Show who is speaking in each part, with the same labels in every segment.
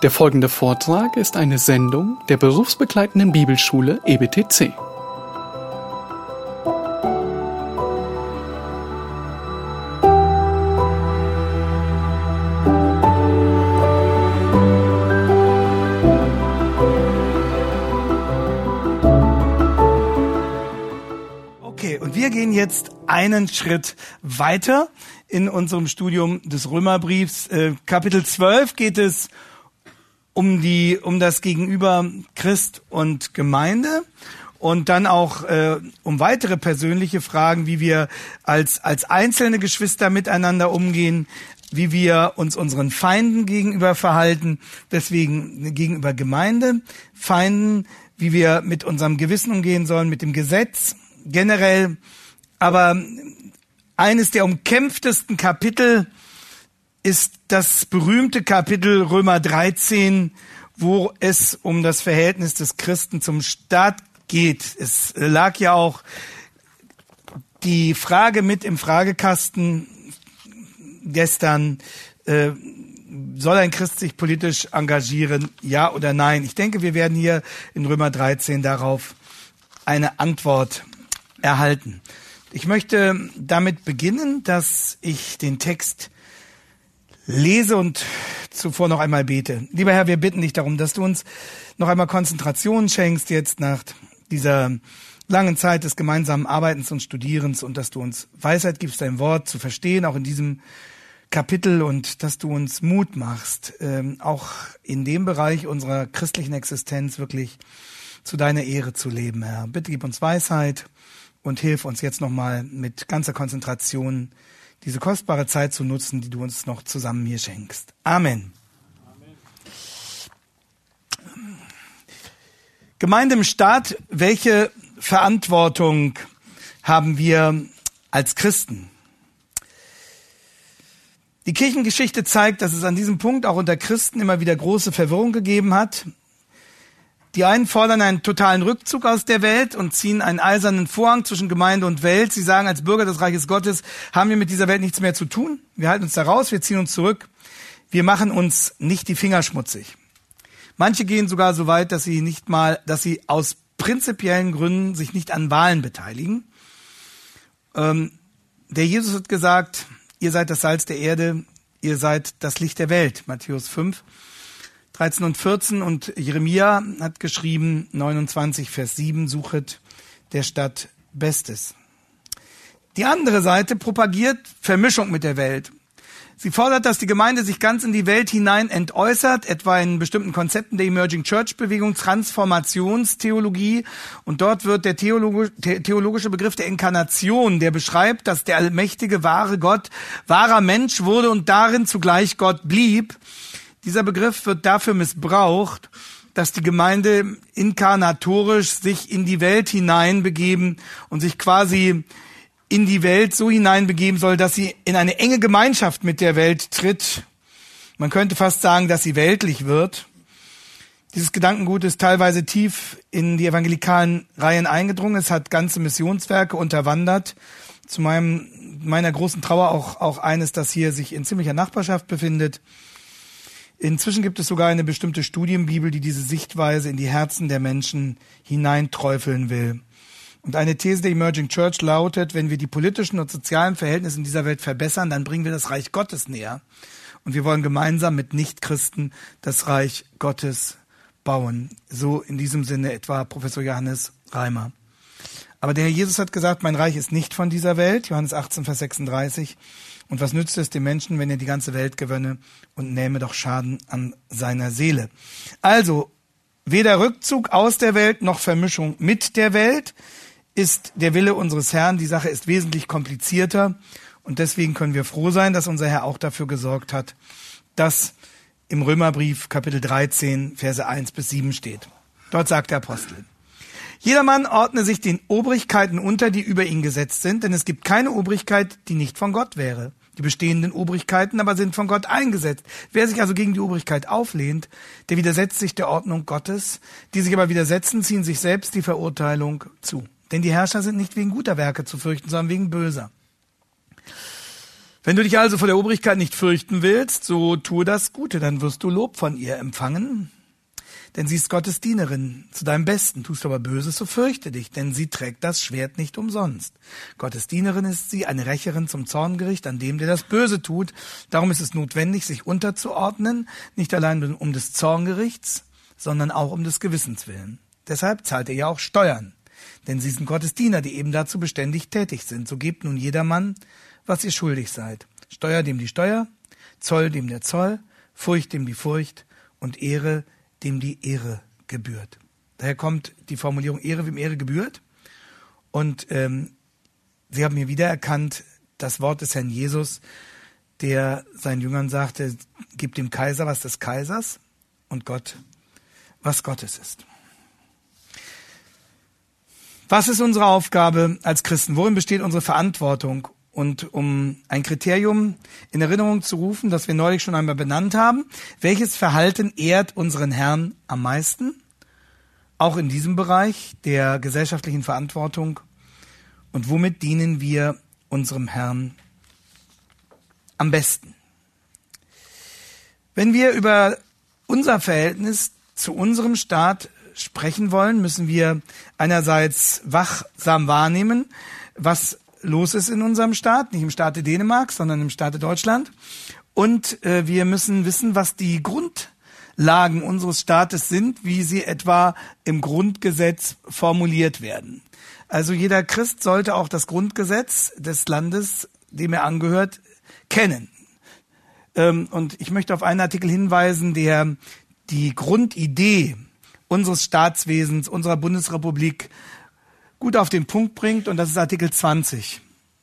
Speaker 1: Der folgende Vortrag ist eine Sendung der berufsbegleitenden Bibelschule EBTC.
Speaker 2: Okay, und wir gehen jetzt einen Schritt weiter in unserem Studium des Römerbriefs. Äh, Kapitel 12 geht es um die, um das Gegenüber Christ und Gemeinde und dann auch äh, um weitere persönliche Fragen, wie wir als als einzelne Geschwister miteinander umgehen, wie wir uns unseren Feinden gegenüber verhalten, deswegen gegenüber Gemeinde, Feinden, wie wir mit unserem Gewissen umgehen sollen, mit dem Gesetz generell. Aber eines der umkämpftesten Kapitel ist das berühmte Kapitel Römer 13, wo es um das Verhältnis des Christen zum Staat geht. Es lag ja auch die Frage mit im Fragekasten gestern, äh, soll ein Christ sich politisch engagieren, ja oder nein? Ich denke, wir werden hier in Römer 13 darauf eine Antwort erhalten. Ich möchte damit beginnen, dass ich den Text lese und zuvor noch einmal bete. Lieber Herr, wir bitten dich darum, dass du uns noch einmal Konzentration schenkst jetzt nach dieser langen Zeit des gemeinsamen Arbeitens und Studierens und dass du uns Weisheit gibst, dein Wort zu verstehen, auch in diesem Kapitel und dass du uns Mut machst, ähm, auch in dem Bereich unserer christlichen Existenz wirklich zu deiner Ehre zu leben, Herr. Bitte gib uns Weisheit und hilf uns jetzt nochmal mit ganzer Konzentration diese kostbare Zeit zu nutzen, die du uns noch zusammen hier schenkst. Amen. Amen. Gemeinde im Staat, welche Verantwortung haben wir als Christen? Die Kirchengeschichte zeigt, dass es an diesem Punkt auch unter Christen immer wieder große Verwirrung gegeben hat. Die einen fordern einen totalen Rückzug aus der Welt und ziehen einen eisernen Vorhang zwischen Gemeinde und Welt. Sie sagen, als Bürger des Reiches Gottes haben wir mit dieser Welt nichts mehr zu tun. Wir halten uns da raus, wir ziehen uns zurück. Wir machen uns nicht die Finger schmutzig. Manche gehen sogar so weit, dass sie nicht mal, dass sie aus prinzipiellen Gründen sich nicht an Wahlen beteiligen. Ähm, der Jesus hat gesagt, ihr seid das Salz der Erde, ihr seid das Licht der Welt. Matthäus 5. 13 und 14 und Jeremia hat geschrieben 29 Vers 7 suchet der Stadt Bestes. Die andere Seite propagiert Vermischung mit der Welt. Sie fordert, dass die Gemeinde sich ganz in die Welt hinein entäußert, etwa in bestimmten Konzepten der Emerging Church Bewegung, Transformationstheologie. Und dort wird der theologische Begriff der Inkarnation, der beschreibt, dass der allmächtige, wahre Gott wahrer Mensch wurde und darin zugleich Gott blieb, dieser Begriff wird dafür missbraucht, dass die Gemeinde inkarnatorisch sich in die Welt hineinbegeben und sich quasi in die Welt so hineinbegeben soll, dass sie in eine enge Gemeinschaft mit der Welt tritt. Man könnte fast sagen, dass sie weltlich wird. Dieses Gedankengut ist teilweise tief in die evangelikalen Reihen eingedrungen. Es hat ganze Missionswerke unterwandert. Zu meinem, meiner großen Trauer auch, auch eines, das hier sich in ziemlicher Nachbarschaft befindet. Inzwischen gibt es sogar eine bestimmte Studienbibel, die diese Sichtweise in die Herzen der Menschen hineinträufeln will. Und eine These der Emerging Church lautet, wenn wir die politischen und sozialen Verhältnisse in dieser Welt verbessern, dann bringen wir das Reich Gottes näher. Und wir wollen gemeinsam mit Nichtchristen das Reich Gottes bauen. So in diesem Sinne etwa Professor Johannes Reimer. Aber der Herr Jesus hat gesagt, mein Reich ist nicht von dieser Welt, Johannes 18, Vers 36. Und was nützt es dem Menschen, wenn er die ganze Welt gewönne und nähme doch Schaden an seiner Seele? Also, weder Rückzug aus der Welt noch Vermischung mit der Welt ist der Wille unseres Herrn. Die Sache ist wesentlich komplizierter. Und deswegen können wir froh sein, dass unser Herr auch dafür gesorgt hat, dass im Römerbrief Kapitel 13, Verse 1 bis 7 steht. Dort sagt der Apostel, Jedermann ordne sich den Obrigkeiten unter, die über ihn gesetzt sind, denn es gibt keine Obrigkeit, die nicht von Gott wäre. Die bestehenden Obrigkeiten aber sind von Gott eingesetzt. Wer sich also gegen die Obrigkeit auflehnt, der widersetzt sich der Ordnung Gottes. Die sich aber widersetzen, ziehen sich selbst die Verurteilung zu. Denn die Herrscher sind nicht wegen guter Werke zu fürchten, sondern wegen böser. Wenn du dich also vor der Obrigkeit nicht fürchten willst, so tue das Gute, dann wirst du Lob von ihr empfangen. Denn sie ist Gottes Dienerin zu deinem Besten. Tust du aber Böses, so fürchte dich, denn sie trägt das Schwert nicht umsonst. Gottes Dienerin ist sie, eine Rächerin zum Zorngericht an dem, der das Böse tut. Darum ist es notwendig, sich unterzuordnen, nicht allein um des Zorngerichts, sondern auch um des Gewissens willen. Deshalb zahlt er ja auch Steuern. Denn sie sind Gottes Diener, die eben dazu beständig tätig sind. So gebt nun jedermann, was ihr schuldig seid. Steuer dem die Steuer, Zoll dem der Zoll, Furcht dem die Furcht und Ehre dem die Ehre gebührt. Daher kommt die Formulierung Ehre, wem Ehre gebührt. Und ähm, sie haben hier wiedererkannt das Wort des Herrn Jesus, der seinen Jüngern sagte, gib dem Kaiser was des Kaisers und Gott was Gottes ist. Was ist unsere Aufgabe als Christen? Worin besteht unsere Verantwortung? Und um ein Kriterium in Erinnerung zu rufen, das wir neulich schon einmal benannt haben, welches Verhalten ehrt unseren Herrn am meisten? Auch in diesem Bereich der gesellschaftlichen Verantwortung. Und womit dienen wir unserem Herrn am besten? Wenn wir über unser Verhältnis zu unserem Staat sprechen wollen, müssen wir einerseits wachsam wahrnehmen, was los ist in unserem Staat, nicht im Staate Dänemark, sondern im Staate Deutschland. Und äh, wir müssen wissen, was die Grundlagen unseres Staates sind, wie sie etwa im Grundgesetz formuliert werden. Also jeder Christ sollte auch das Grundgesetz des Landes, dem er angehört, kennen. Ähm, und ich möchte auf einen Artikel hinweisen, der die Grundidee unseres Staatswesens, unserer Bundesrepublik gut auf den Punkt bringt, und das ist Artikel 20.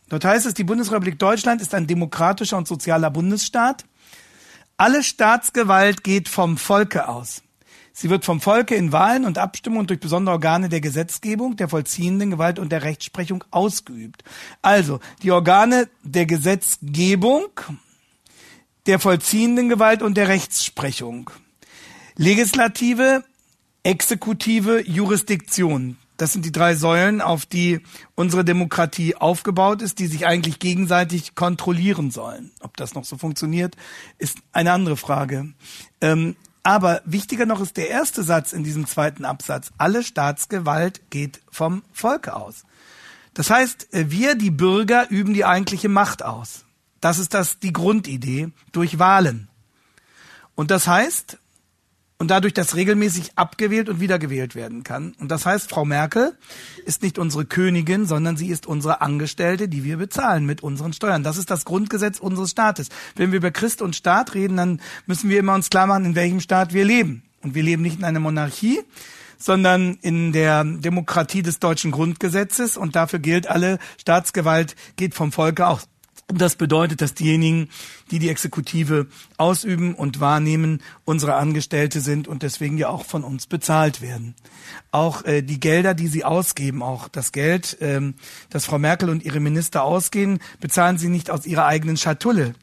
Speaker 2: Dort heißt es, die Bundesrepublik Deutschland ist ein demokratischer und sozialer Bundesstaat. Alle Staatsgewalt geht vom Volke aus. Sie wird vom Volke in Wahlen und Abstimmungen durch besondere Organe der Gesetzgebung, der vollziehenden Gewalt und der Rechtsprechung ausgeübt. Also die Organe der Gesetzgebung, der vollziehenden Gewalt und der Rechtsprechung. Legislative, Exekutive, Jurisdiktion. Das sind die drei Säulen, auf die unsere Demokratie aufgebaut ist, die sich eigentlich gegenseitig kontrollieren sollen. Ob das noch so funktioniert, ist eine andere Frage. Ähm, aber wichtiger noch ist der erste Satz in diesem zweiten Absatz. Alle Staatsgewalt geht vom Volke aus. Das heißt, äh, wir, die Bürger, üben die eigentliche Macht aus. Das ist das, die Grundidee durch Wahlen. Und das heißt, und dadurch, dass regelmäßig abgewählt und wiedergewählt werden kann. Und das heißt, Frau Merkel ist nicht unsere Königin, sondern sie ist unsere Angestellte, die wir bezahlen mit unseren Steuern. Das ist das Grundgesetz unseres Staates. Wenn wir über Christ und Staat reden, dann müssen wir immer uns klar machen, in welchem Staat wir leben. Und wir leben nicht in einer Monarchie, sondern in der Demokratie des deutschen Grundgesetzes. Und dafür gilt, alle Staatsgewalt geht vom Volke aus. Das bedeutet, dass diejenigen, die die Exekutive ausüben und wahrnehmen, unsere Angestellte sind und deswegen ja auch von uns bezahlt werden. Auch äh, die Gelder, die sie ausgeben, auch das Geld, ähm, das Frau Merkel und ihre Minister ausgehen, bezahlen sie nicht aus ihrer eigenen Schatulle,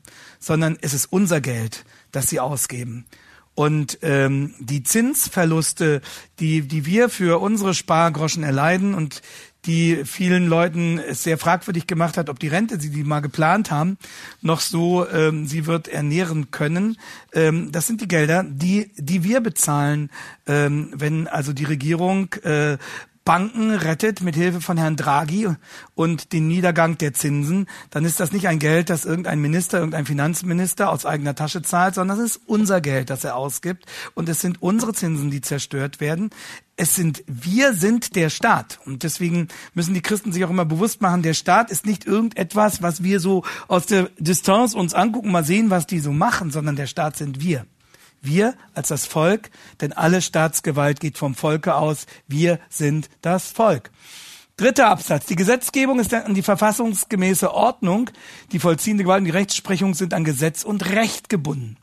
Speaker 2: sondern es ist unser Geld, das sie ausgeben. Und ähm, die Zinsverluste, die, die wir für unsere Spargroschen erleiden und die vielen Leuten es sehr fragwürdig gemacht hat, ob die Rente, die die mal geplant haben, noch so ähm, sie wird ernähren können. Ähm, das sind die Gelder, die die wir bezahlen, ähm, wenn also die Regierung äh, Banken rettet mit Hilfe von Herrn Draghi und den Niedergang der Zinsen, dann ist das nicht ein Geld, das irgendein Minister, irgendein Finanzminister aus eigener Tasche zahlt, sondern es ist unser Geld, das er ausgibt und es sind unsere Zinsen, die zerstört werden. Es sind, wir sind der Staat. Und deswegen müssen die Christen sich auch immer bewusst machen, der Staat ist nicht irgendetwas, was wir so aus der Distanz uns angucken, mal sehen, was die so machen, sondern der Staat sind wir. Wir als das Volk, denn alle Staatsgewalt geht vom Volke aus. Wir sind das Volk. Dritter Absatz. Die Gesetzgebung ist an die verfassungsgemäße Ordnung. Die vollziehende Gewalt und die Rechtsprechung sind an Gesetz und Recht gebunden.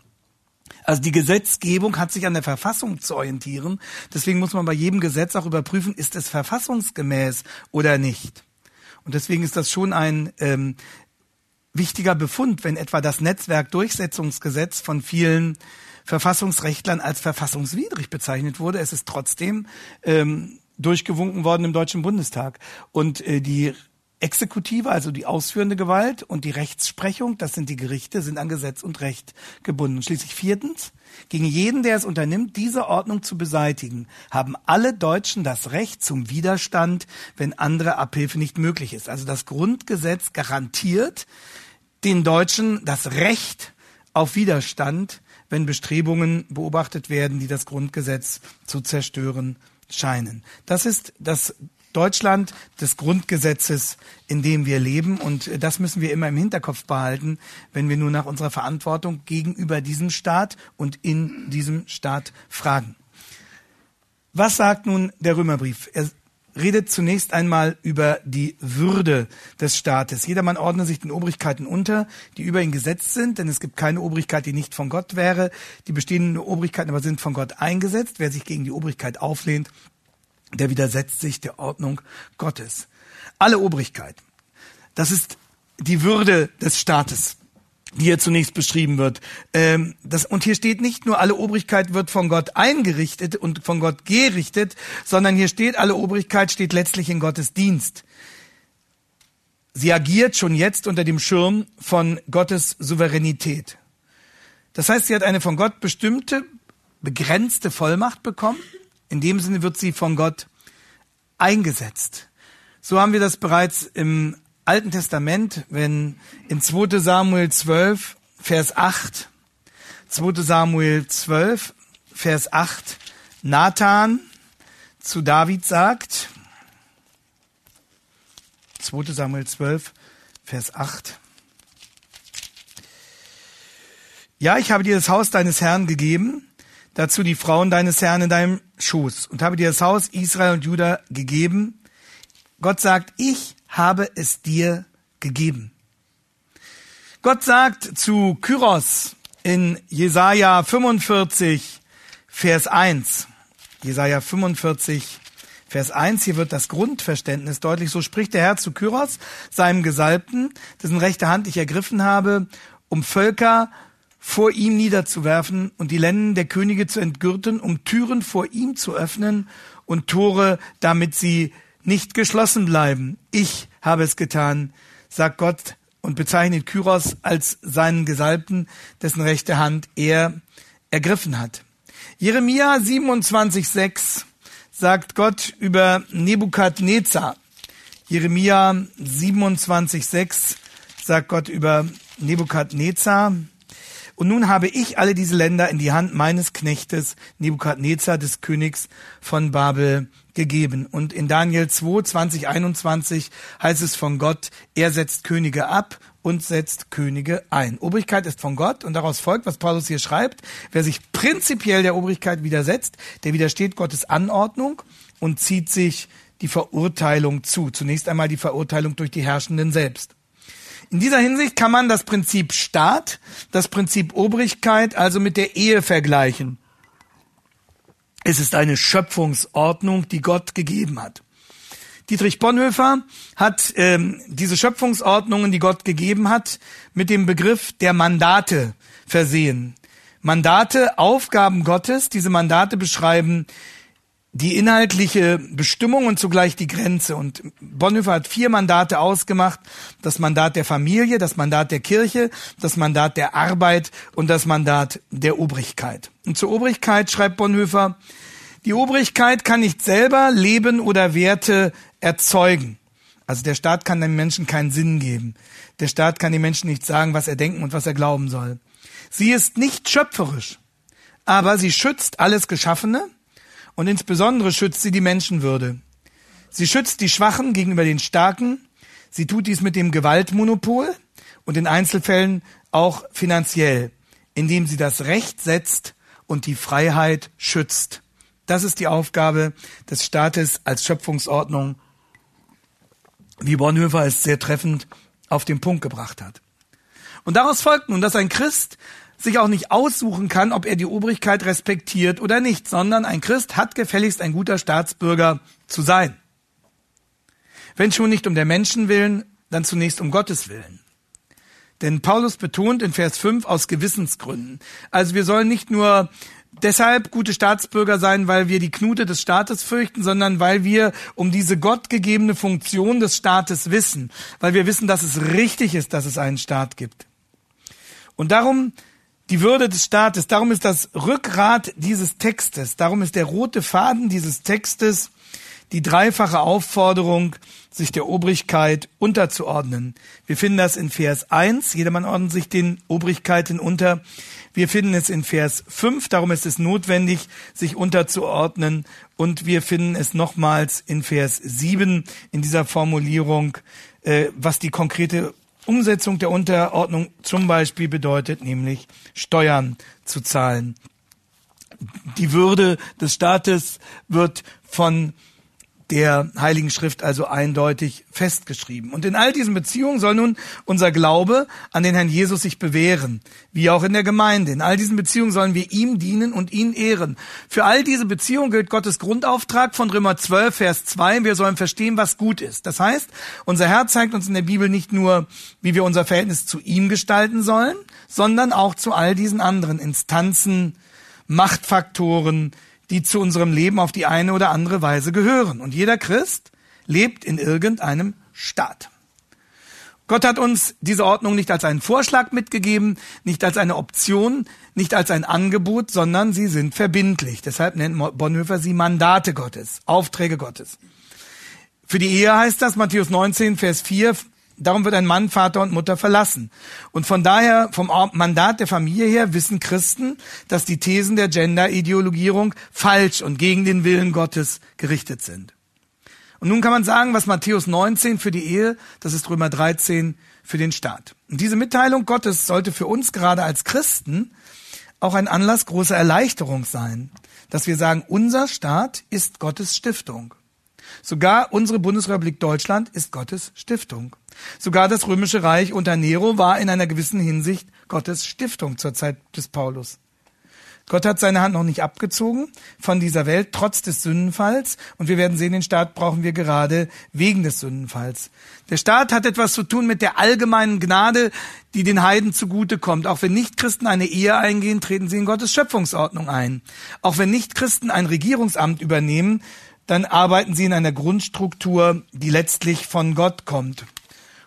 Speaker 2: Also die Gesetzgebung hat sich an der Verfassung zu orientieren. Deswegen muss man bei jedem Gesetz auch überprüfen, ist es verfassungsgemäß oder nicht. Und deswegen ist das schon ein ähm, wichtiger Befund, wenn etwa das Netzwerkdurchsetzungsgesetz von vielen Verfassungsrechtlern als verfassungswidrig bezeichnet wurde. Es ist trotzdem ähm, durchgewunken worden im Deutschen Bundestag. Und äh, die Exekutive, also die ausführende Gewalt, und die Rechtsprechung, das sind die Gerichte, sind an Gesetz und Recht gebunden. Und schließlich viertens, gegen jeden, der es unternimmt, diese Ordnung zu beseitigen, haben alle Deutschen das Recht zum Widerstand, wenn andere Abhilfe nicht möglich ist. Also das Grundgesetz garantiert den Deutschen das Recht auf Widerstand, wenn Bestrebungen beobachtet werden, die das Grundgesetz zu zerstören scheinen. Das ist das Deutschland des Grundgesetzes, in dem wir leben. Und das müssen wir immer im Hinterkopf behalten, wenn wir nur nach unserer Verantwortung gegenüber diesem Staat und in diesem Staat fragen. Was sagt nun der Römerbrief? Er redet zunächst einmal über die Würde des Staates. Jedermann ordne sich den Obrigkeiten unter, die über ihn gesetzt sind, denn es gibt keine Obrigkeit, die nicht von Gott wäre. Die bestehenden Obrigkeiten aber sind von Gott eingesetzt. Wer sich gegen die Obrigkeit auflehnt, der widersetzt sich der Ordnung Gottes. Alle Obrigkeit. Das ist die Würde des Staates, die hier zunächst beschrieben wird. Ähm, das, und hier steht nicht nur, alle Obrigkeit wird von Gott eingerichtet und von Gott gerichtet, sondern hier steht, alle Obrigkeit steht letztlich in Gottes Dienst. Sie agiert schon jetzt unter dem Schirm von Gottes Souveränität. Das heißt, sie hat eine von Gott bestimmte, begrenzte Vollmacht bekommen in dem Sinne wird sie von Gott eingesetzt. So haben wir das bereits im Alten Testament, wenn in 2 Samuel 12, Vers 8, 2 Samuel 12, Vers 8, Nathan zu David sagt, 2 Samuel 12, Vers 8, Ja, ich habe dir das Haus deines Herrn gegeben, dazu die Frauen deines Herrn in deinem Schoß und habe dir das Haus Israel und Juda gegeben. Gott sagt, ich habe es dir gegeben. Gott sagt zu Kyros in Jesaja 45, Vers 1. Jesaja 45, Vers 1, hier wird das Grundverständnis deutlich. So spricht der Herr zu Kyros, seinem Gesalbten, dessen rechte Hand ich ergriffen habe, um Völker vor ihm niederzuwerfen und die Lenden der Könige zu entgürten, um Türen vor ihm zu öffnen und Tore, damit sie nicht geschlossen bleiben. Ich habe es getan, sagt Gott und bezeichnet Kyros als seinen Gesalbten, dessen rechte Hand er ergriffen hat. Jeremia 27,6 sagt Gott über Nebukadnezar. Jeremia 27,6 sagt Gott über Nebukadnezar. Und nun habe ich alle diese Länder in die Hand meines Knechtes Nebukadnezar, des Königs von Babel, gegeben. Und in Daniel 2, 20, 21 heißt es von Gott, er setzt Könige ab und setzt Könige ein. Obrigkeit ist von Gott und daraus folgt, was Paulus hier schreibt, wer sich prinzipiell der Obrigkeit widersetzt, der widersteht Gottes Anordnung und zieht sich die Verurteilung zu. Zunächst einmal die Verurteilung durch die Herrschenden selbst. In dieser Hinsicht kann man das Prinzip Staat, das Prinzip Obrigkeit also mit der Ehe vergleichen. Es ist eine Schöpfungsordnung, die Gott gegeben hat. Dietrich Bonhoeffer hat ähm, diese Schöpfungsordnungen, die Gott gegeben hat, mit dem Begriff der Mandate versehen. Mandate, Aufgaben Gottes, diese Mandate beschreiben die inhaltliche Bestimmung und zugleich die Grenze. Und Bonhoeffer hat vier Mandate ausgemacht. Das Mandat der Familie, das Mandat der Kirche, das Mandat der Arbeit und das Mandat der Obrigkeit. Und zur Obrigkeit schreibt Bonhoeffer, die Obrigkeit kann nicht selber Leben oder Werte erzeugen. Also der Staat kann dem Menschen keinen Sinn geben. Der Staat kann dem Menschen nicht sagen, was er denken und was er glauben soll. Sie ist nicht schöpferisch, aber sie schützt alles Geschaffene und insbesondere schützt sie die Menschenwürde. Sie schützt die Schwachen gegenüber den Starken. Sie tut dies mit dem Gewaltmonopol und in Einzelfällen auch finanziell, indem sie das Recht setzt und die Freiheit schützt. Das ist die Aufgabe des Staates als Schöpfungsordnung, wie Bonhoeffer es sehr treffend auf den Punkt gebracht hat. Und daraus folgt nun, dass ein Christ sich auch nicht aussuchen kann, ob er die Obrigkeit respektiert oder nicht, sondern ein Christ hat gefälligst ein guter Staatsbürger zu sein. Wenn schon nicht um der Menschen willen, dann zunächst um Gottes willen. Denn Paulus betont in Vers 5 aus Gewissensgründen. Also wir sollen nicht nur deshalb gute Staatsbürger sein, weil wir die Knute des Staates fürchten, sondern weil wir um diese gottgegebene Funktion des Staates wissen, weil wir wissen, dass es richtig ist, dass es einen Staat gibt. Und darum die Würde des Staates, darum ist das Rückgrat dieses Textes, darum ist der rote Faden dieses Textes die dreifache Aufforderung, sich der Obrigkeit unterzuordnen. Wir finden das in Vers 1, jedermann ordnet sich den Obrigkeiten unter. Wir finden es in Vers 5, darum ist es notwendig, sich unterzuordnen. Und wir finden es nochmals in Vers 7 in dieser Formulierung, äh, was die konkrete Umsetzung der Unterordnung zum Beispiel bedeutet, nämlich Steuern zu zahlen. Die Würde des Staates wird von der Heiligen Schrift also eindeutig festgeschrieben. Und in all diesen Beziehungen soll nun unser Glaube an den Herrn Jesus sich bewähren, wie auch in der Gemeinde. In all diesen Beziehungen sollen wir ihm dienen und ihn ehren. Für all diese Beziehungen gilt Gottes Grundauftrag von Römer 12, Vers 2. Wir sollen verstehen, was gut ist. Das heißt, unser Herr zeigt uns in der Bibel nicht nur, wie wir unser Verhältnis zu ihm gestalten sollen, sondern auch zu all diesen anderen Instanzen, Machtfaktoren, die zu unserem Leben auf die eine oder andere Weise gehören. Und jeder Christ lebt in irgendeinem Staat. Gott hat uns diese Ordnung nicht als einen Vorschlag mitgegeben, nicht als eine Option, nicht als ein Angebot, sondern sie sind verbindlich. Deshalb nennt Bonhoeffer sie Mandate Gottes, Aufträge Gottes. Für die Ehe heißt das Matthäus 19, Vers 4, Darum wird ein Mann Vater und Mutter verlassen. Und von daher, vom Mandat der Familie her, wissen Christen, dass die Thesen der Gender-Ideologierung falsch und gegen den Willen Gottes gerichtet sind. Und nun kann man sagen, was Matthäus 19 für die Ehe, das ist Römer 13 für den Staat. Und diese Mitteilung Gottes sollte für uns gerade als Christen auch ein Anlass großer Erleichterung sein, dass wir sagen, unser Staat ist Gottes Stiftung. Sogar unsere Bundesrepublik Deutschland ist Gottes Stiftung. Sogar das römische Reich unter Nero war in einer gewissen Hinsicht Gottes Stiftung zur Zeit des Paulus. Gott hat seine Hand noch nicht abgezogen von dieser Welt, trotz des Sündenfalls. Und wir werden sehen, den Staat brauchen wir gerade wegen des Sündenfalls. Der Staat hat etwas zu tun mit der allgemeinen Gnade, die den Heiden zugutekommt. Auch wenn Nichtchristen eine Ehe eingehen, treten sie in Gottes Schöpfungsordnung ein. Auch wenn Nichtchristen ein Regierungsamt übernehmen, dann arbeiten sie in einer Grundstruktur, die letztlich von Gott kommt.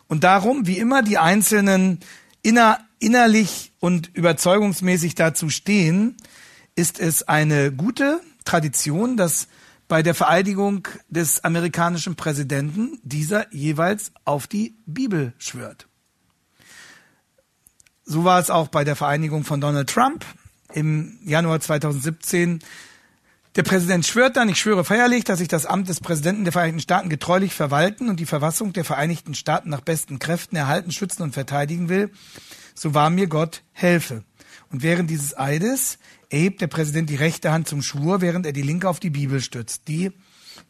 Speaker 2: Und darum, wie immer die Einzelnen inner, innerlich und überzeugungsmäßig dazu stehen, ist es eine gute Tradition, dass bei der Vereidigung des amerikanischen Präsidenten dieser jeweils auf die Bibel schwört. So war es auch bei der Vereinigung von Donald Trump im Januar 2017 der Präsident schwört dann, ich schwöre feierlich, dass ich das Amt des Präsidenten der Vereinigten Staaten getreulich verwalten und die Verfassung der Vereinigten Staaten nach besten Kräften erhalten, schützen und verteidigen will. So wahr mir Gott helfe. Und während dieses Eides erhebt der Präsident die rechte Hand zum Schwur, während er die linke auf die Bibel stützt, die,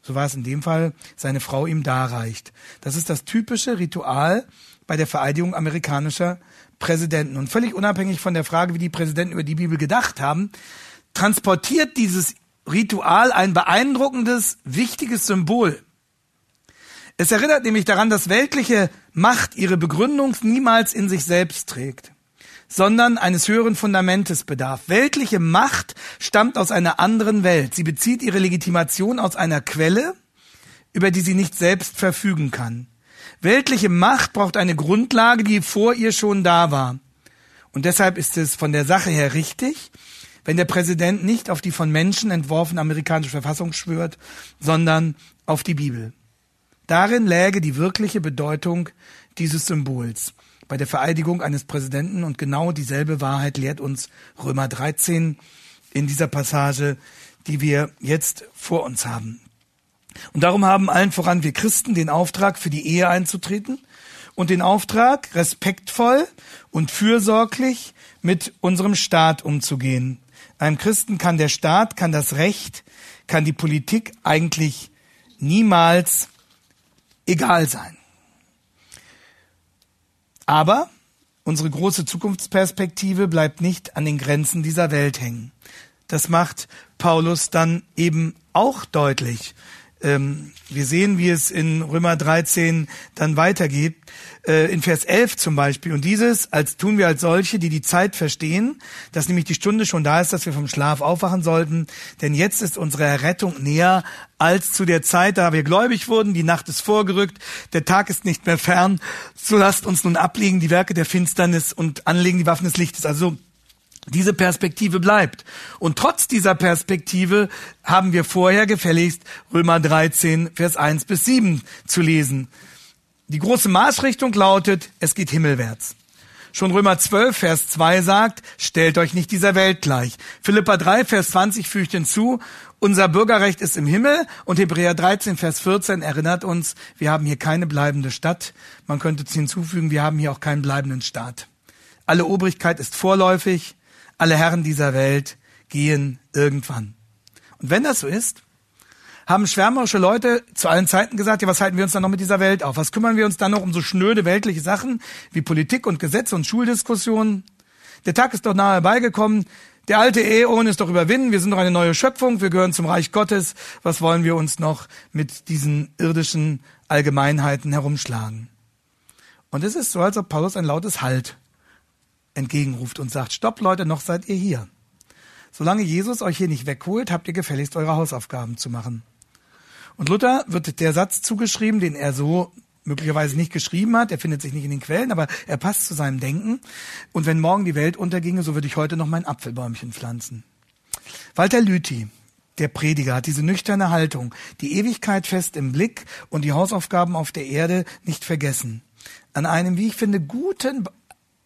Speaker 2: so war es in dem Fall, seine Frau ihm darreicht. Das ist das typische Ritual bei der Vereidigung amerikanischer Präsidenten. Und völlig unabhängig von der Frage, wie die Präsidenten über die Bibel gedacht haben, transportiert dieses Ritual ein beeindruckendes, wichtiges Symbol. Es erinnert nämlich daran, dass weltliche Macht ihre Begründung niemals in sich selbst trägt, sondern eines höheren Fundamentes bedarf. Weltliche Macht stammt aus einer anderen Welt. Sie bezieht ihre Legitimation aus einer Quelle, über die sie nicht selbst verfügen kann. Weltliche Macht braucht eine Grundlage, die vor ihr schon da war. Und deshalb ist es von der Sache her richtig, wenn der Präsident nicht auf die von Menschen entworfene amerikanische Verfassung schwört, sondern auf die Bibel. Darin läge die wirkliche Bedeutung dieses Symbols bei der Vereidigung eines Präsidenten und genau dieselbe Wahrheit lehrt uns Römer 13 in dieser Passage, die wir jetzt vor uns haben. Und darum haben allen voran wir Christen den Auftrag, für die Ehe einzutreten und den Auftrag, respektvoll und fürsorglich mit unserem Staat umzugehen. Einem Christen kann der Staat, kann das Recht, kann die Politik eigentlich niemals egal sein. Aber unsere große Zukunftsperspektive bleibt nicht an den Grenzen dieser Welt hängen. Das macht Paulus dann eben auch deutlich Ähm, wir sehen, wie es in Römer 13 dann weitergeht. Äh, in Vers 11 zum Beispiel. Und dieses als tun wir als solche, die die Zeit verstehen, dass nämlich die Stunde schon da ist, dass wir vom Schlaf aufwachen sollten. Denn jetzt ist unsere Errettung näher als zu der Zeit, da wir gläubig wurden. Die Nacht ist vorgerückt, der Tag ist nicht mehr fern. So lasst uns nun ablegen die Werke der Finsternis und anlegen die Waffen des Lichtes. Also diese Perspektive bleibt. Und trotz dieser Perspektive haben wir vorher gefälligst Römer 13, Vers 1 bis 7 zu lesen. Die große Marschrichtung lautet, es geht himmelwärts. Schon Römer 12, Vers 2 sagt, stellt euch nicht dieser Welt gleich. Philippa 3, Vers 20 fügt hinzu, unser Bürgerrecht ist im Himmel und Hebräer 13, Vers 14 erinnert uns, wir haben hier keine bleibende Stadt. Man könnte hinzufügen, wir haben hier auch keinen bleibenden Staat. Alle Obrigkeit ist vorläufig, alle Herren dieser Welt gehen irgendwann. Und wenn das so ist, haben schwärmerische Leute zu allen Zeiten gesagt, ja, was halten wir uns dann noch mit dieser Welt auf? Was kümmern wir uns dann noch um so schnöde weltliche Sachen wie Politik und Gesetze und Schuldiskussionen? Der Tag ist doch nahe herbeigekommen. Der alte Äon ist doch überwinden. Wir sind doch eine neue Schöpfung. Wir gehören zum Reich Gottes. Was wollen wir uns noch mit diesen irdischen Allgemeinheiten herumschlagen? Und es ist so, als ob Paulus ein lautes Halt entgegenruft und sagt, stopp Leute, noch seid ihr hier. Solange Jesus euch hier nicht wegholt, habt ihr gefälligst eure Hausaufgaben zu machen. Und Luther wird der Satz zugeschrieben, den er so möglicherweise nicht geschrieben hat, er findet sich nicht in den Quellen, aber er passt zu seinem Denken. Und wenn morgen die Welt unterginge, so würde ich heute noch mein Apfelbäumchen pflanzen. Walter Lüthi, der Prediger, hat diese nüchterne Haltung, die Ewigkeit fest im Blick und die Hausaufgaben auf der Erde nicht vergessen. An einem, wie ich finde, guten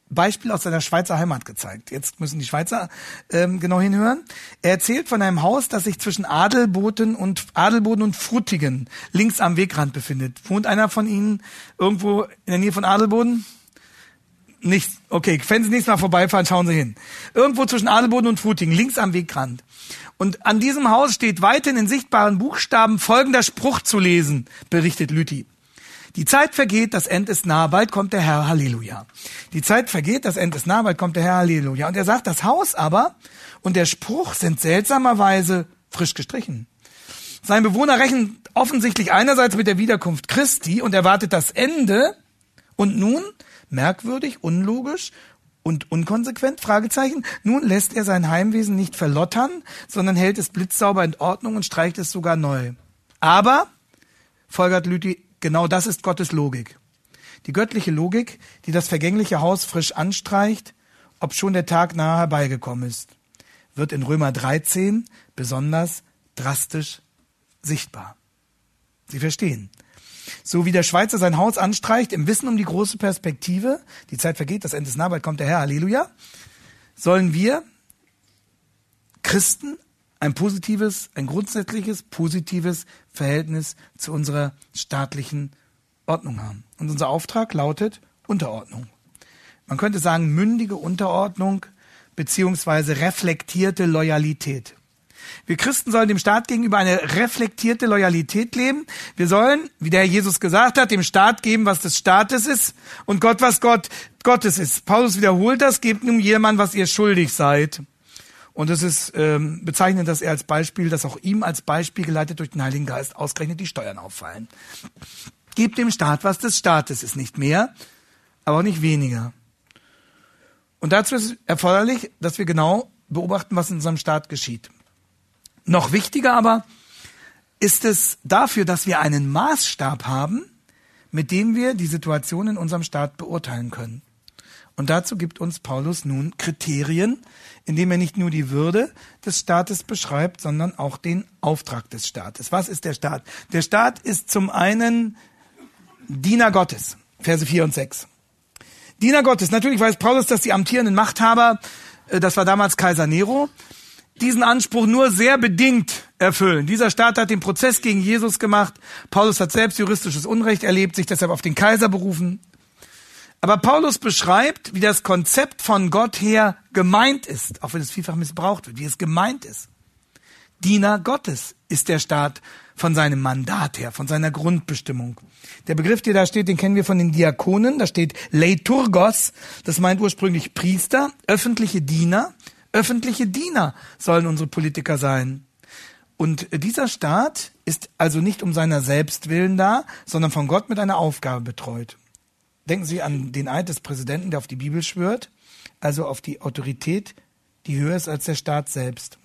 Speaker 2: Beispiel aus seiner Schweizer Heimat gezeigt. Jetzt müssen die Schweizer ähm, genau hinhören. Er erzählt von einem Haus, das sich zwischen Adelboden und Adelboden und Fruttigen links am Wegrand befindet. Wohnt einer von Ihnen irgendwo in der Nähe von Adelboden? Nicht. Okay, wenn Sie nächstes Mal vorbeifahren, schauen Sie hin. Irgendwo zwischen Adelboden und Frutigen, links am Wegrand. Und an diesem Haus steht weiterhin in sichtbaren Buchstaben folgender Spruch zu lesen, berichtet Lüthi. Die Zeit vergeht, das End ist nah, bald kommt der Herr, Halleluja. Die Zeit vergeht, das End ist nah, bald kommt der Herr, Halleluja. Und er sagt, das Haus aber und der Spruch sind seltsamerweise frisch gestrichen. Sein Bewohner rechnet offensichtlich einerseits mit der Wiederkunft Christi und erwartet das Ende. Und nun, merkwürdig, unlogisch und unkonsequent, Fragezeichen, nun lässt er sein Heimwesen nicht verlottern, sondern hält es blitzsauber in Ordnung und streicht es sogar neu. Aber, folgert Lüthi, Genau das ist Gottes Logik. Die göttliche Logik, die das vergängliche Haus frisch anstreicht, ob schon der Tag nahe herbeigekommen ist, wird in Römer 13 besonders drastisch sichtbar. Sie verstehen. So wie der Schweizer sein Haus anstreicht, im Wissen um die große Perspektive, die Zeit vergeht, das Ende ist nah, bald kommt der Herr, Halleluja, sollen wir Christen ein positives, ein grundsätzliches positives Verhältnis zu unserer staatlichen Ordnung haben. Und unser Auftrag lautet Unterordnung. Man könnte sagen mündige Unterordnung beziehungsweise reflektierte Loyalität. Wir Christen sollen dem Staat gegenüber eine reflektierte Loyalität leben. Wir sollen, wie der Herr Jesus gesagt hat, dem Staat geben, was des Staates ist und Gott, was Gott Gottes ist. Paulus wiederholt das, gebt nun jemand, was ihr schuldig seid. Und es ist ähm, bezeichnend, dass er als Beispiel, dass auch ihm als Beispiel geleitet durch den Heiligen Geist ausgerechnet die Steuern auffallen. Gebt dem Staat, was des Staates ist, nicht mehr, aber auch nicht weniger. Und dazu ist erforderlich, dass wir genau beobachten, was in unserem Staat geschieht. Noch wichtiger aber ist es dafür, dass wir einen Maßstab haben, mit dem wir die Situation in unserem Staat beurteilen können. Und dazu gibt uns Paulus nun Kriterien, indem er nicht nur die Würde des Staates beschreibt, sondern auch den Auftrag des Staates. Was ist der Staat? Der Staat ist zum einen Diener Gottes, Verse 4 und 6. Diener Gottes, natürlich weiß Paulus, dass die amtierenden Machthaber, äh, das war damals Kaiser Nero, diesen Anspruch nur sehr bedingt erfüllen. Dieser Staat hat den Prozess gegen Jesus gemacht. Paulus hat selbst juristisches Unrecht erlebt, sich deshalb auf den Kaiser berufen. Aber Paulus beschreibt, wie das Konzept von Gott her gemeint ist, auch wenn es vielfach missbraucht wird, wie es gemeint ist. Diener Gottes ist der Staat von seinem Mandat her, von seiner Grundbestimmung. Der Begriff, der da steht, den kennen wir von den Diakonen. Da steht Leiturgos. Das meint ursprünglich Priester, öffentliche Diener. Öffentliche Diener sollen unsere Politiker sein. Und dieser Staat ist also nicht um seiner selbst willen da, sondern von Gott mit einer Aufgabe betreut. Denken Sie an den Eid des Präsidenten, der auf die Bibel schwört, also auf die Autorität, die höher ist als der Staat selbst.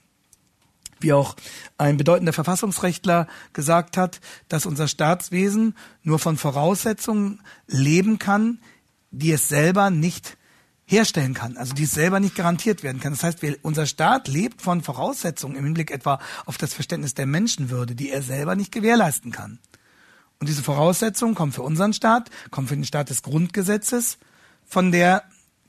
Speaker 2: Wie auch ein bedeutender Verfassungsrechtler gesagt hat, dass unser Staatswesen nur von Voraussetzungen leben kann, die es selber nicht herstellen kann, also die es selber nicht garantiert werden kann. Das heißt, wir, unser Staat lebt von Voraussetzungen im Hinblick etwa auf das Verständnis der Menschenwürde, die er selber nicht gewährleisten kann. Und diese Voraussetzungen kommen für unseren Staat, kommen für den Staat des Grundgesetzes, von der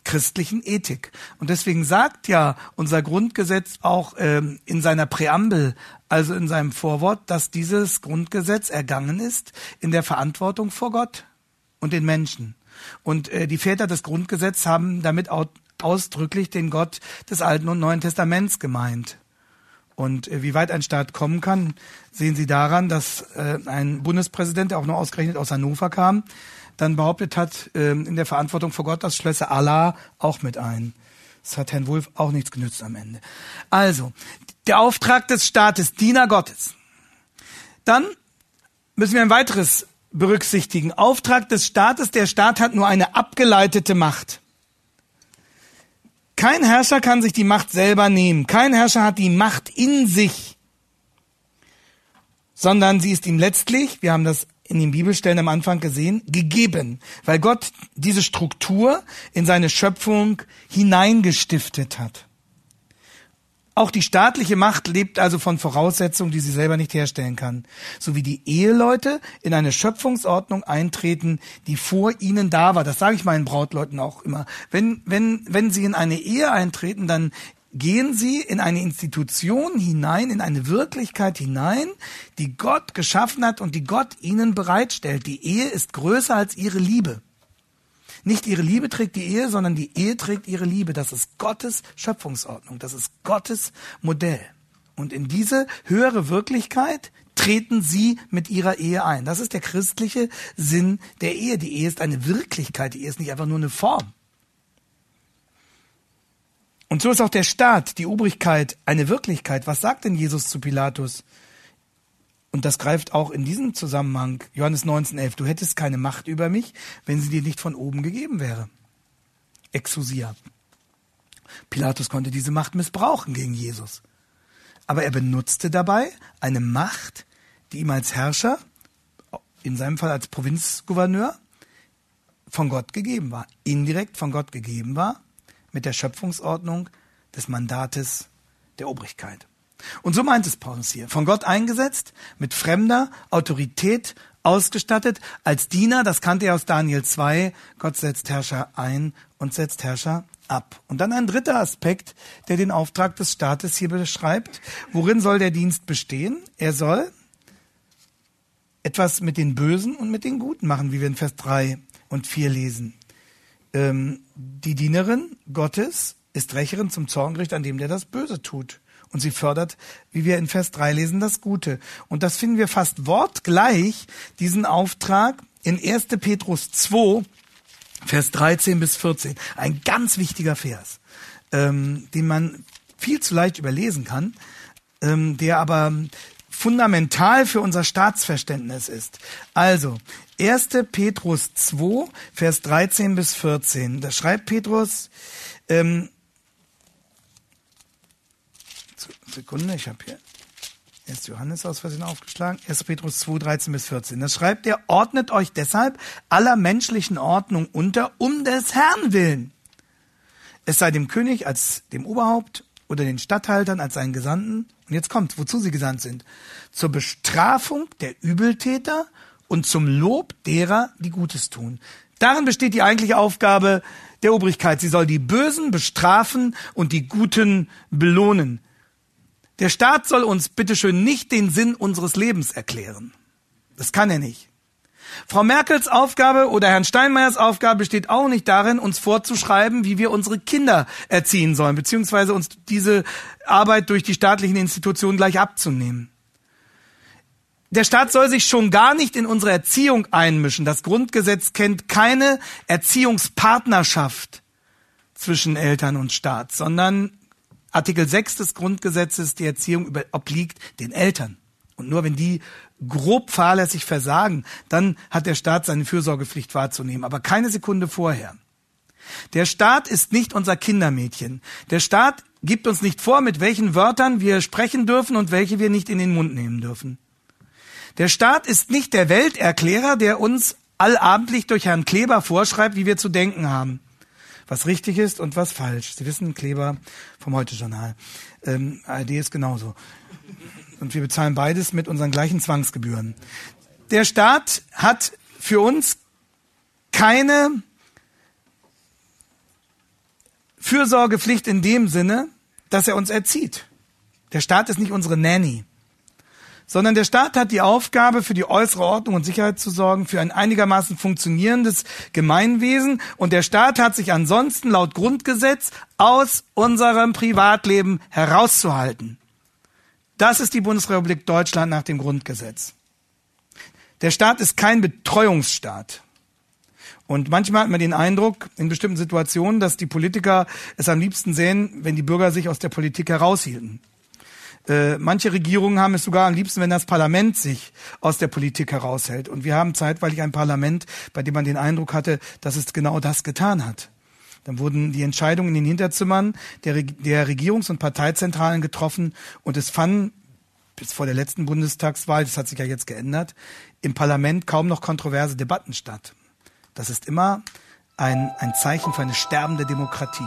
Speaker 2: christlichen Ethik. Und deswegen sagt ja unser Grundgesetz auch ähm, in seiner Präambel, also in seinem Vorwort, dass dieses Grundgesetz ergangen ist in der Verantwortung vor Gott und den Menschen. Und äh, die Väter des Grundgesetzes haben damit ausdrücklich den Gott des Alten und Neuen Testaments gemeint. Und äh, wie weit ein Staat kommen kann, sehen Sie daran, dass äh, ein Bundespräsident, der auch noch ausgerechnet aus Hannover kam, dann behauptet hat, äh, in der Verantwortung vor Gott, das schlösse Allah auch mit ein. Das hat Herrn Wulff auch nichts genützt am Ende. Also, der Auftrag des Staates, Diener Gottes. Dann müssen wir ein weiteres berücksichtigen. Auftrag des Staates, der Staat hat nur eine abgeleitete Macht. Kein Herrscher kann sich die Macht selber nehmen. Kein Herrscher hat die Macht in sich, sondern sie ist ihm letztlich, wir haben das in den Bibelstellen am Anfang gesehen, gegeben, weil Gott diese Struktur in seine Schöpfung hineingestiftet hat. Auch die staatliche Macht lebt also von Voraussetzungen, die sie selber nicht herstellen kann. So wie die Eheleute in eine Schöpfungsordnung eintreten, die vor ihnen da war. Das sage ich meinen Brautleuten auch immer. Wenn, wenn, wenn sie in eine Ehe eintreten, dann gehen sie in eine Institution hinein, in eine Wirklichkeit hinein, die Gott geschaffen hat und die Gott ihnen bereitstellt. Die Ehe ist größer als ihre Liebe. Nicht ihre Liebe trägt die Ehe, sondern die Ehe trägt ihre Liebe. Das ist Gottes Schöpfungsordnung. Das ist Gottes Modell. Und in diese höhere Wirklichkeit treten sie mit ihrer Ehe ein. Das ist der christliche Sinn der Ehe. Die Ehe ist eine Wirklichkeit. Die Ehe ist nicht einfach nur eine Form. Und so ist auch der Staat, die Obrigkeit, eine Wirklichkeit. Was sagt denn Jesus zu Pilatus? Und das greift auch in diesem Zusammenhang, Johannes 19,11, du hättest keine Macht über mich, wenn sie dir nicht von oben gegeben wäre. Exousia. Pilatus konnte diese Macht missbrauchen gegen Jesus. Aber er benutzte dabei eine Macht, die ihm als Herrscher, in seinem Fall als Provinzgouverneur, von Gott gegeben war, indirekt von Gott gegeben war, mit der Schöpfungsordnung des Mandates der Obrigkeit. Und so meint es Paulus hier. Von Gott eingesetzt, mit fremder Autorität ausgestattet, als Diener, das kannte er aus Daniel 2, Gott setzt Herrscher ein und setzt Herrscher ab. Und dann ein dritter Aspekt, der den Auftrag des Staates hier beschreibt. Worin soll der Dienst bestehen? Er soll etwas mit den Bösen und mit den Guten machen, wie wir in Vers 3 und 4 lesen. Ähm, die Dienerin Gottes ist Rächerin zum Zorngericht an dem, der das Böse tut. Und sie fördert, wie wir in Vers 3 lesen, das Gute. Und das finden wir fast wortgleich, diesen Auftrag in 1. Petrus 2, Vers 13 bis 14. Ein ganz wichtiger Vers, ähm, den man viel zu leicht überlesen kann, ähm, der aber fundamental für unser Staatsverständnis ist. Also, 1. Petrus 2, Vers 13 bis 14. Da schreibt Petrus, ähm, Sekunde, ich habe hier 1. Johannes aus Versehen aufgeschlagen, 1. Petrus 2, 13 bis 14. Da schreibt er, ordnet euch deshalb aller menschlichen Ordnung unter, um des Herrn willen. Es sei dem König als dem Oberhaupt oder den Statthaltern als seinen Gesandten. Und jetzt kommt, wozu sie gesandt sind. Zur Bestrafung der Übeltäter und zum Lob derer, die Gutes tun. Darin besteht die eigentliche Aufgabe der Obrigkeit. Sie soll die Bösen bestrafen und die Guten belohnen. Der Staat soll uns bitteschön nicht den Sinn unseres Lebens erklären. Das kann er nicht. Frau Merkels Aufgabe oder Herrn Steinmeiers Aufgabe besteht auch nicht darin, uns vorzuschreiben, wie wir unsere Kinder erziehen sollen, beziehungsweise uns diese Arbeit durch die staatlichen Institutionen gleich abzunehmen. Der Staat soll sich schon gar nicht in unsere Erziehung einmischen. Das Grundgesetz kennt keine Erziehungspartnerschaft zwischen Eltern und Staat, sondern Artikel 6 des Grundgesetzes, die Erziehung über, obliegt den Eltern. Und nur wenn die grob fahrlässig versagen, dann hat der Staat seine Fürsorgepflicht wahrzunehmen, aber keine Sekunde vorher. Der Staat ist nicht unser Kindermädchen. Der Staat gibt uns nicht vor, mit welchen Wörtern wir sprechen dürfen und welche wir nicht in den Mund nehmen dürfen. Der Staat ist nicht der Welterklärer, der uns allabendlich durch Herrn Kleber vorschreibt, wie wir zu denken haben. Was richtig ist und was falsch. Sie wissen, Kleber vom Heute-Journal. Ähm, ARD ist genauso. Und wir bezahlen beides mit unseren gleichen Zwangsgebühren. Der Staat hat für uns keine Fürsorgepflicht in dem Sinne, dass er uns erzieht. Der Staat ist nicht unsere Nanny, sondern der Staat hat die Aufgabe, für die äußere Ordnung und Sicherheit zu sorgen, für ein einigermaßen funktionierendes Gemeinwesen. Und der Staat hat sich ansonsten laut Grundgesetz aus unserem Privatleben herauszuhalten. Das ist die Bundesrepublik Deutschland nach dem Grundgesetz. Der Staat ist kein Betreuungsstaat. Und manchmal hat man den Eindruck, in bestimmten Situationen, dass die Politiker es am liebsten sehen, wenn die Bürger sich aus der Politik heraushielten. Äh, manche Regierungen haben es sogar am liebsten, wenn das Parlament sich aus der Politik heraushält. Und wir haben zeitweilig ein Parlament, bei dem man den Eindruck hatte, dass es genau das getan hat. Dann wurden die Entscheidungen in den Hinterzimmern der, der Regierungs- und Parteizentralen getroffen und es fanden bis vor der letzten Bundestagswahl, das hat sich ja jetzt geändert, im Parlament kaum noch kontroverse Debatten statt. Das ist immer ein, ein Zeichen für eine sterbende Demokratie.